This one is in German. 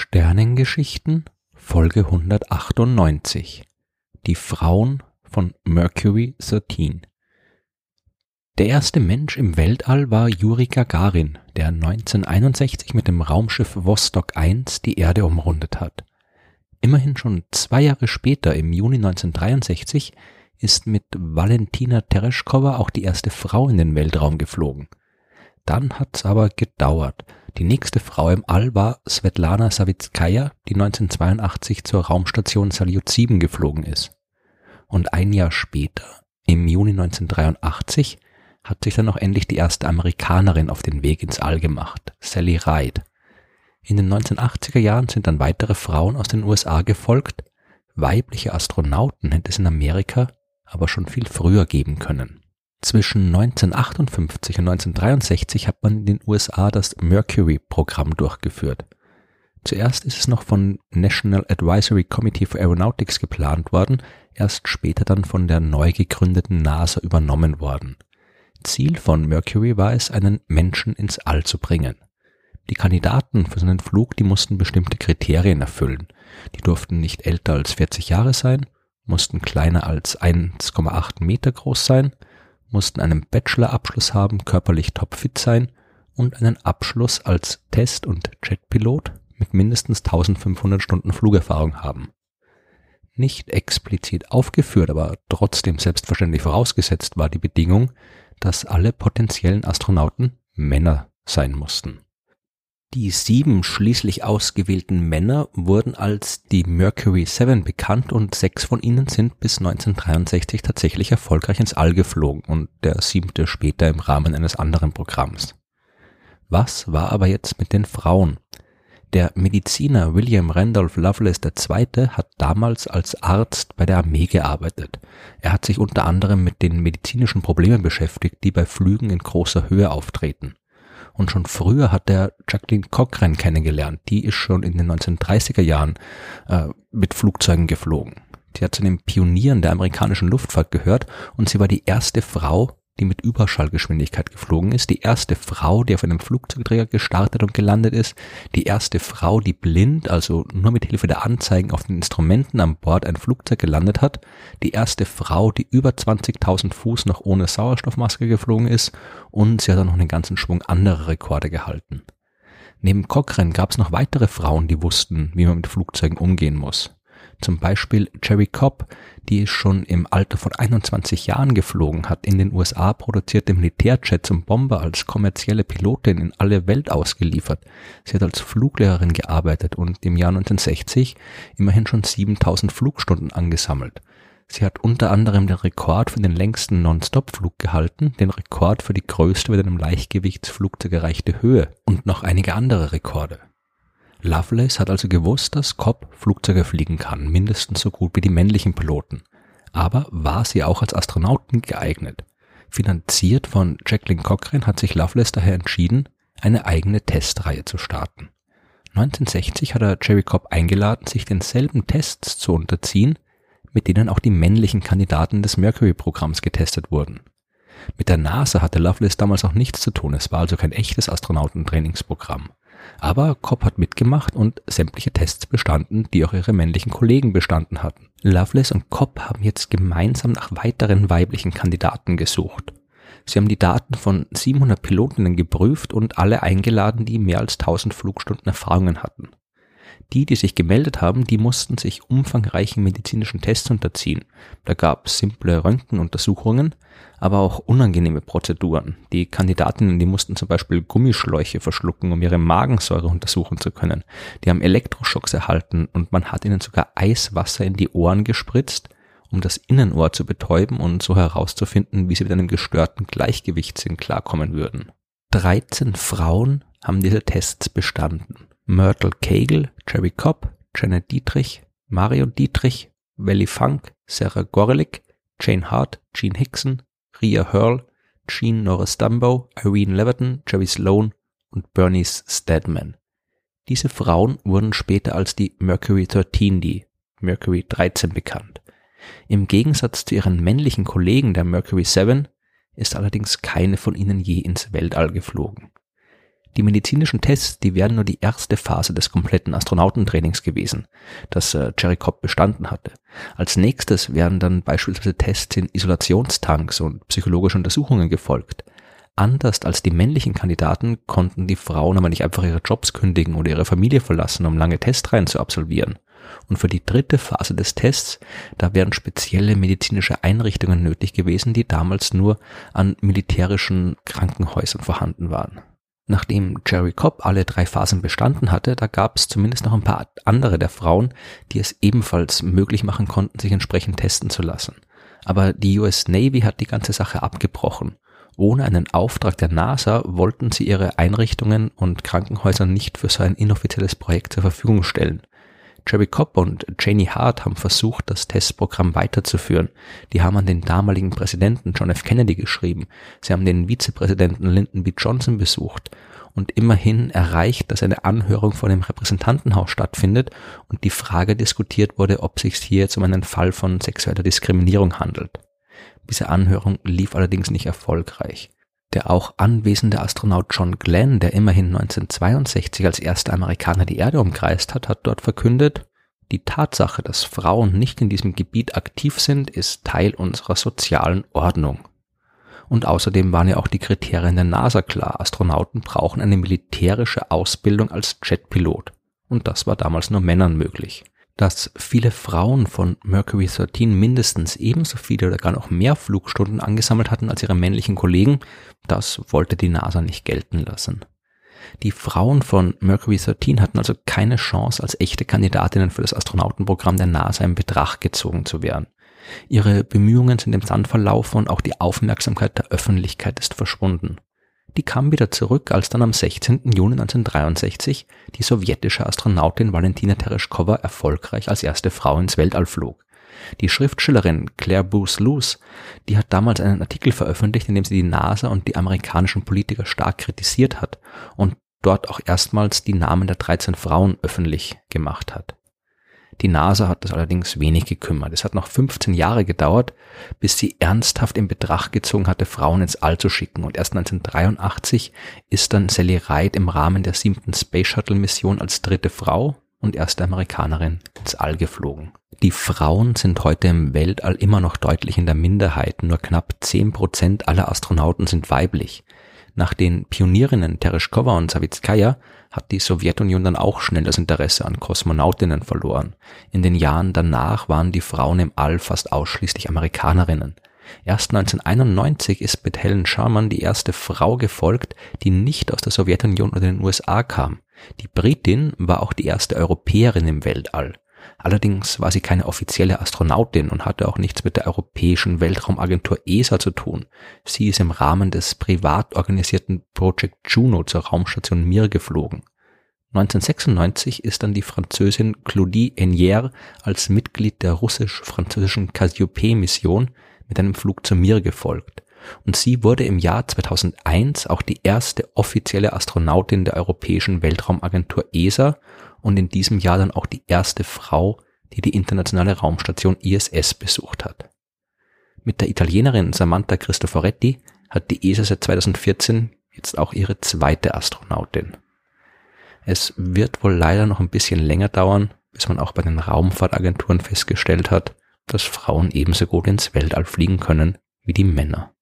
Sternengeschichten Folge 198 Die Frauen von Mercury 13 Der erste Mensch im Weltall war Juri Gagarin, der 1961 mit dem Raumschiff Vostok 1 die Erde umrundet hat. Immerhin schon zwei Jahre später, im Juni 1963, ist mit Valentina Tereshkova auch die erste Frau in den Weltraum geflogen. Dann hat's aber gedauert – die nächste Frau im All war Svetlana Savitskaya, die 1982 zur Raumstation Salyut 7 geflogen ist. Und ein Jahr später, im Juni 1983, hat sich dann auch endlich die erste Amerikanerin auf den Weg ins All gemacht, Sally Ride. In den 1980er Jahren sind dann weitere Frauen aus den USA gefolgt. Weibliche Astronauten hätte es in Amerika aber schon viel früher geben können. Zwischen 1958 und 1963 hat man in den USA das Mercury-Programm durchgeführt. Zuerst ist es noch von National Advisory Committee for Aeronautics geplant worden, erst später dann von der neu gegründeten NASA übernommen worden. Ziel von Mercury war es, einen Menschen ins All zu bringen. Die Kandidaten für so einen Flug, die mussten bestimmte Kriterien erfüllen. Die durften nicht älter als 40 Jahre sein, mussten kleiner als 1,8 Meter groß sein, mussten einen Bachelorabschluss haben, körperlich topfit sein und einen Abschluss als Test- und Jetpilot mit mindestens 1500 Stunden Flugerfahrung haben. Nicht explizit aufgeführt, aber trotzdem selbstverständlich vorausgesetzt war die Bedingung, dass alle potenziellen Astronauten Männer sein mussten. Die sieben schließlich ausgewählten Männer wurden als die Mercury 7 bekannt und sechs von ihnen sind bis 1963 tatsächlich erfolgreich ins All geflogen und der siebte später im Rahmen eines anderen Programms. Was war aber jetzt mit den Frauen? Der Mediziner William Randolph Lovelace II. hat damals als Arzt bei der Armee gearbeitet. Er hat sich unter anderem mit den medizinischen Problemen beschäftigt, die bei Flügen in großer Höhe auftreten. Und schon früher hat er Jacqueline Cochran kennengelernt. Die ist schon in den 1930er Jahren äh, mit Flugzeugen geflogen. Sie hat zu den Pionieren der amerikanischen Luftfahrt gehört und sie war die erste Frau, die mit Überschallgeschwindigkeit geflogen ist, die erste Frau, die auf einem Flugzeugträger gestartet und gelandet ist, die erste Frau, die blind, also nur mit Hilfe der Anzeigen auf den Instrumenten an Bord ein Flugzeug gelandet hat, die erste Frau, die über 20.000 Fuß noch ohne Sauerstoffmaske geflogen ist und sie hat auch noch einen ganzen Schwung anderer Rekorde gehalten. Neben Cochrane gab es noch weitere Frauen, die wussten, wie man mit Flugzeugen umgehen muss. Zum Beispiel Jerry Cobb, die schon im Alter von 21 Jahren geflogen hat, in den USA produzierte Militärjets und Bomber als kommerzielle Pilotin in alle Welt ausgeliefert. Sie hat als Fluglehrerin gearbeitet und im Jahr 1960 immerhin schon 7000 Flugstunden angesammelt. Sie hat unter anderem den Rekord für den längsten Non-Stop-Flug gehalten, den Rekord für die größte mit einem Leichtgewichtsflugzeug erreichte Höhe und noch einige andere Rekorde. Lovelace hat also gewusst, dass Cobb Flugzeuge fliegen kann, mindestens so gut wie die männlichen Piloten. Aber war sie auch als Astronautin geeignet? Finanziert von Jacqueline Cochran hat sich Lovelace daher entschieden, eine eigene Testreihe zu starten. 1960 hat er Jerry Cobb eingeladen, sich denselben Tests zu unterziehen, mit denen auch die männlichen Kandidaten des Mercury-Programms getestet wurden. Mit der NASA hatte Lovelace damals auch nichts zu tun, es war also kein echtes Astronautentrainingsprogramm. Aber Cobb hat mitgemacht und sämtliche Tests bestanden, die auch ihre männlichen Kollegen bestanden hatten. Loveless und Cobb haben jetzt gemeinsam nach weiteren weiblichen Kandidaten gesucht. Sie haben die Daten von 700 Pilotinnen geprüft und alle eingeladen, die mehr als 1000 Flugstunden Erfahrungen hatten. Die, die sich gemeldet haben, die mussten sich umfangreichen medizinischen Tests unterziehen. Da gab es simple Röntgenuntersuchungen, aber auch unangenehme Prozeduren. Die Kandidatinnen, die mussten zum Beispiel Gummischläuche verschlucken, um ihre Magensäure untersuchen zu können. Die haben Elektroschocks erhalten und man hat ihnen sogar Eiswasser in die Ohren gespritzt, um das Innenohr zu betäuben und so herauszufinden, wie sie mit einem gestörten Gleichgewichtssinn klarkommen würden. 13 Frauen haben diese Tests bestanden. Myrtle Cagle, Jerry Cobb, Janet Dietrich, Mario Dietrich, Welly Funk, Sarah Gorelick, Jane Hart, Gene Hickson, Ria Hurl, Jean Norris Dumbo, Irene Leverton, Jerry Sloan und Bernice Stedman. Diese Frauen wurden später als die Mercury 13, die Mercury 13 bekannt. Im Gegensatz zu ihren männlichen Kollegen der Mercury 7 ist allerdings keine von ihnen je ins Weltall geflogen. Die medizinischen Tests, die wären nur die erste Phase des kompletten Astronautentrainings gewesen, das äh, Jerry Cobb bestanden hatte. Als nächstes wären dann beispielsweise Tests in Isolationstanks und psychologische Untersuchungen gefolgt. Anders als die männlichen Kandidaten konnten die Frauen aber nicht einfach ihre Jobs kündigen oder ihre Familie verlassen, um lange Testreihen zu absolvieren. Und für die dritte Phase des Tests, da wären spezielle medizinische Einrichtungen nötig gewesen, die damals nur an militärischen Krankenhäusern vorhanden waren. Nachdem Jerry Cobb alle drei Phasen bestanden hatte, da gab es zumindest noch ein paar andere der Frauen, die es ebenfalls möglich machen konnten, sich entsprechend testen zu lassen. Aber die US Navy hat die ganze Sache abgebrochen. Ohne einen Auftrag der NASA wollten sie ihre Einrichtungen und Krankenhäuser nicht für so ein inoffizielles Projekt zur Verfügung stellen. Jerry Cobb und Janie Hart haben versucht, das Testprogramm weiterzuführen. Die haben an den damaligen Präsidenten John F. Kennedy geschrieben. Sie haben den Vizepräsidenten Lyndon B. Johnson besucht und immerhin erreicht, dass eine Anhörung vor dem Repräsentantenhaus stattfindet und die Frage diskutiert wurde, ob sich hier jetzt um einen Fall von sexueller Diskriminierung handelt. Diese Anhörung lief allerdings nicht erfolgreich. Der auch anwesende Astronaut John Glenn, der immerhin 1962 als erster Amerikaner die Erde umkreist hat, hat dort verkündet, die Tatsache, dass Frauen nicht in diesem Gebiet aktiv sind, ist Teil unserer sozialen Ordnung. Und außerdem waren ja auch die Kriterien der NASA klar. Astronauten brauchen eine militärische Ausbildung als Jetpilot. Und das war damals nur Männern möglich dass viele Frauen von Mercury 13 mindestens ebenso viele oder gar noch mehr Flugstunden angesammelt hatten als ihre männlichen Kollegen, das wollte die NASA nicht gelten lassen. Die Frauen von Mercury 13 hatten also keine Chance, als echte Kandidatinnen für das Astronautenprogramm der NASA in Betracht gezogen zu werden. Ihre Bemühungen sind im Sand verlaufen und auch die Aufmerksamkeit der Öffentlichkeit ist verschwunden. Die kam wieder zurück, als dann am 16. Juni 1963 die sowjetische Astronautin Valentina Tereshkova erfolgreich als erste Frau ins Weltall flog. Die Schriftstellerin Claire Booth Luce, die hat damals einen Artikel veröffentlicht, in dem sie die NASA und die amerikanischen Politiker stark kritisiert hat und dort auch erstmals die Namen der 13 Frauen öffentlich gemacht hat. Die NASA hat das allerdings wenig gekümmert. Es hat noch 15 Jahre gedauert, bis sie ernsthaft in Betracht gezogen hatte, Frauen ins All zu schicken. Und erst 1983 ist dann Sally Ride im Rahmen der siebten Space Shuttle Mission als dritte Frau und erste Amerikanerin ins All geflogen. Die Frauen sind heute im Weltall immer noch deutlich in der Minderheit. Nur knapp 10 Prozent aller Astronauten sind weiblich. Nach den Pionierinnen Tereshkova und Savitskaya hat die Sowjetunion dann auch schnell das Interesse an Kosmonautinnen verloren. In den Jahren danach waren die Frauen im All fast ausschließlich Amerikanerinnen. Erst 1991 ist mit Helen Sharman die erste Frau gefolgt, die nicht aus der Sowjetunion oder den USA kam. Die Britin war auch die erste Europäerin im Weltall. Allerdings war sie keine offizielle Astronautin und hatte auch nichts mit der Europäischen Weltraumagentur ESA zu tun. Sie ist im Rahmen des privat organisierten Project Juno zur Raumstation Mir geflogen. 1996 ist dann die Französin Claudie Enier als Mitglied der russisch-französischen Cassiope-Mission mit einem Flug zur Mir gefolgt. Und sie wurde im Jahr 2001 auch die erste offizielle Astronautin der Europäischen Weltraumagentur ESA und in diesem Jahr dann auch die erste Frau, die die internationale Raumstation ISS besucht hat. Mit der Italienerin Samantha Cristoforetti hat die ESA seit 2014 jetzt auch ihre zweite Astronautin. Es wird wohl leider noch ein bisschen länger dauern, bis man auch bei den Raumfahrtagenturen festgestellt hat, dass Frauen ebenso gut ins Weltall fliegen können wie die Männer.